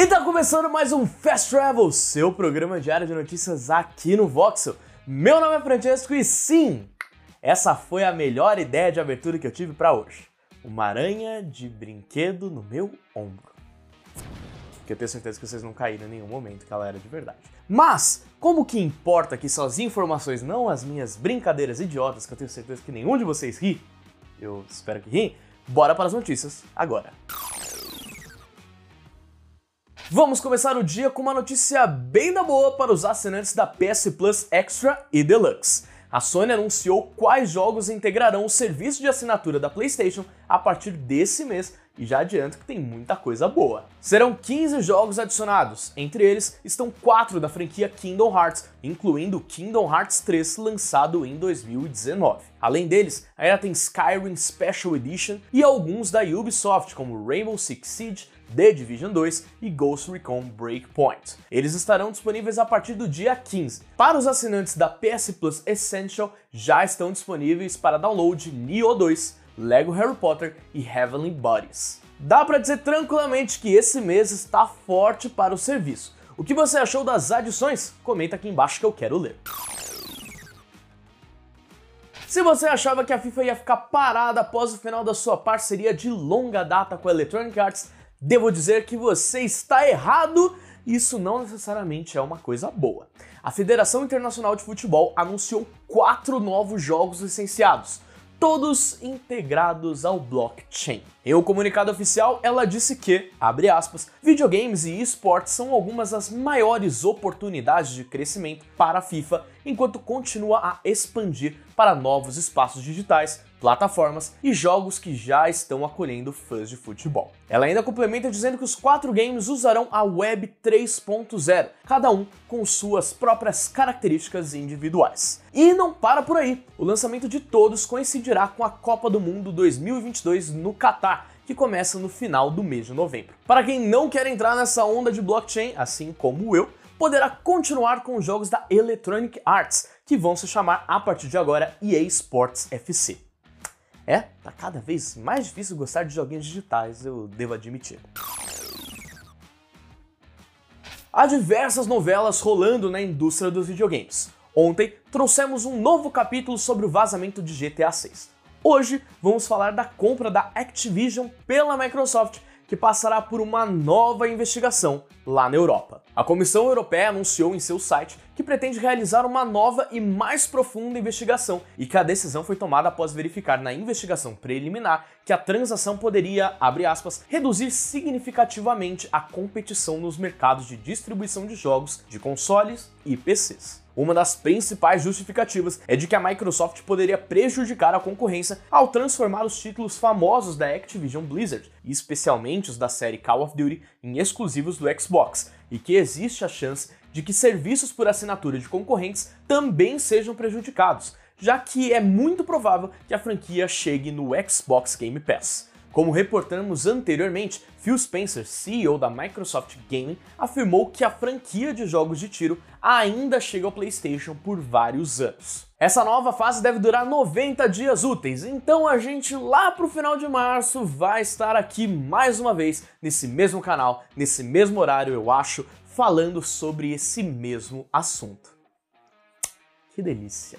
E tá começando mais um Fast Travel, seu programa diário de notícias aqui no Voxel. Meu nome é Francesco e sim, essa foi a melhor ideia de abertura que eu tive para hoje. Uma aranha de brinquedo no meu ombro. Que eu tenho certeza que vocês não caíram em nenhum momento que ela era de verdade. Mas, como que importa que são as informações, não as minhas brincadeiras idiotas, que eu tenho certeza que nenhum de vocês ri, eu espero que ri, bora para as notícias agora. Vamos começar o dia com uma notícia bem da boa para os assinantes da PS Plus Extra e Deluxe. A Sony anunciou quais jogos integrarão o serviço de assinatura da PlayStation a partir desse mês e já adianto que tem muita coisa boa. Serão 15 jogos adicionados, entre eles estão 4 da franquia Kingdom Hearts, incluindo Kingdom Hearts 3 lançado em 2019. Além deles, ainda tem Skyrim Special Edition e alguns da Ubisoft, como Rainbow Six Siege, The Division 2 e Ghost Recon Breakpoint. Eles estarão disponíveis a partir do dia 15. Para os assinantes da PS Plus Essential, já estão disponíveis para download Nioh 2, Lego Harry Potter e Heavenly Bodies. Dá para dizer tranquilamente que esse mês está forte para o serviço. O que você achou das adições? Comenta aqui embaixo que eu quero ler. Se você achava que a FIFA ia ficar parada após o final da sua parceria de longa data com a Electronic Arts, Devo dizer que você está errado. Isso não necessariamente é uma coisa boa. A Federação Internacional de Futebol anunciou quatro novos jogos licenciados, todos integrados ao blockchain. Em um comunicado oficial, ela disse que, abre aspas, videogames e esportes são algumas das maiores oportunidades de crescimento para a FIFA, enquanto continua a expandir para novos espaços digitais, plataformas e jogos que já estão acolhendo fãs de futebol. Ela ainda complementa dizendo que os quatro games usarão a Web 3.0, cada um com suas próprias características individuais. E não para por aí. O lançamento de todos coincidirá com a Copa do Mundo 2022 no Catar que começa no final do mês de novembro. Para quem não quer entrar nessa onda de blockchain, assim como eu, poderá continuar com os jogos da Electronic Arts, que vão se chamar a partir de agora EA Sports FC. É, tá cada vez mais difícil gostar de joguinhos digitais, eu devo admitir. Há diversas novelas rolando na indústria dos videogames. Ontem trouxemos um novo capítulo sobre o vazamento de GTA 6. Hoje vamos falar da compra da Activision pela Microsoft, que passará por uma nova investigação lá na Europa. A Comissão Europeia anunciou em seu site que pretende realizar uma nova e mais profunda investigação e que a decisão foi tomada após verificar na investigação preliminar que a transação poderia, abre aspas, reduzir significativamente a competição nos mercados de distribuição de jogos de consoles e PCs. Uma das principais justificativas é de que a Microsoft poderia prejudicar a concorrência ao transformar os títulos famosos da Activision Blizzard, especialmente os da série Call of Duty, em exclusivos do Xbox, e que existe a chance de que serviços por assinatura de concorrentes também sejam prejudicados, já que é muito provável que a franquia chegue no Xbox Game Pass. Como reportamos anteriormente, Phil Spencer, CEO da Microsoft Gaming, afirmou que a franquia de jogos de tiro ainda chega ao PlayStation por vários anos. Essa nova fase deve durar 90 dias úteis, então a gente lá pro final de março vai estar aqui mais uma vez nesse mesmo canal, nesse mesmo horário, eu acho, falando sobre esse mesmo assunto. Que delícia!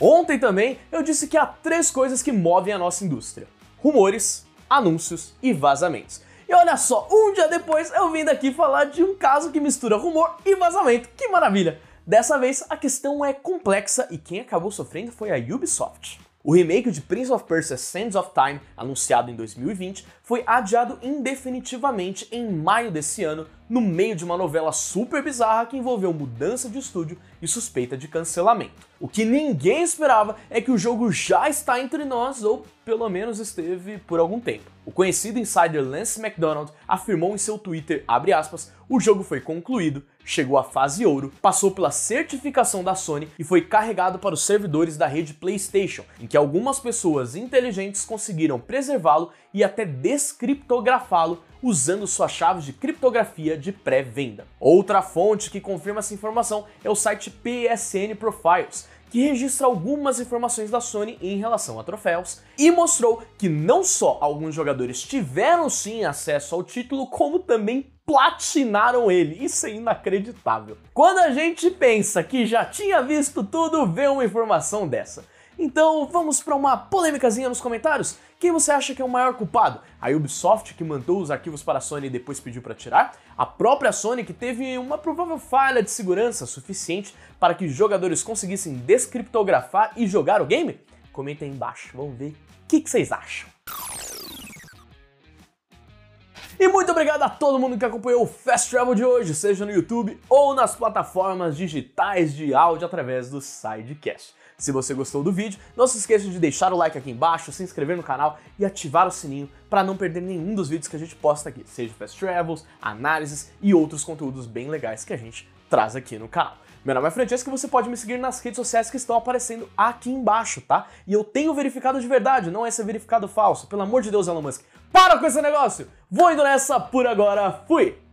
Ontem também eu disse que há três coisas que movem a nossa indústria: rumores, anúncios e vazamentos. E olha só, um dia depois eu vim daqui falar de um caso que mistura rumor e vazamento. Que maravilha! Dessa vez a questão é complexa e quem acabou sofrendo foi a Ubisoft. O remake de Prince of Persia Sands of Time, anunciado em 2020, foi adiado indefinitivamente em maio desse ano, no meio de uma novela super bizarra que envolveu mudança de estúdio e suspeita de cancelamento. O que ninguém esperava é que o jogo já está entre nós, ou pelo menos esteve por algum tempo. O conhecido insider Lance McDonald afirmou em seu Twitter, aspas, o jogo foi concluído, chegou à fase ouro, passou pela certificação da Sony e foi carregado para os servidores da rede PlayStation, em que algumas pessoas inteligentes conseguiram preservá-lo e até descriptografá-lo usando suas chaves de criptografia de pré-venda. Outra fonte que confirma essa informação é o site PSN Profiles, que registra algumas informações da Sony em relação a troféus e mostrou que não só alguns jogadores tiveram sim acesso ao título, como também platinaram ele. Isso é inacreditável. Quando a gente pensa que já tinha visto tudo, vê uma informação dessa. Então vamos para uma polêmicazinha nos comentários. Quem você acha que é o maior culpado? A Ubisoft que mandou os arquivos para a Sony e depois pediu para tirar? A própria Sony que teve uma provável falha de segurança suficiente para que jogadores conseguissem descriptografar e jogar o game? Comenta aí embaixo, vamos ver o que, que vocês acham. E muito obrigado a todo mundo que acompanhou o Fast Travel de hoje, seja no YouTube ou nas plataformas digitais de áudio através do Sidecast. Se você gostou do vídeo, não se esqueça de deixar o like aqui embaixo, se inscrever no canal e ativar o sininho para não perder nenhum dos vídeos que a gente posta aqui, seja Fast Travels, análises e outros conteúdos bem legais que a gente traz aqui no canal. Meu nome é Francesco e você pode me seguir nas redes sociais que estão aparecendo aqui embaixo, tá? E eu tenho verificado de verdade, não é esse verificado falso. Pelo amor de Deus, Elon Musk, para com esse negócio! Vou indo nessa por agora, fui!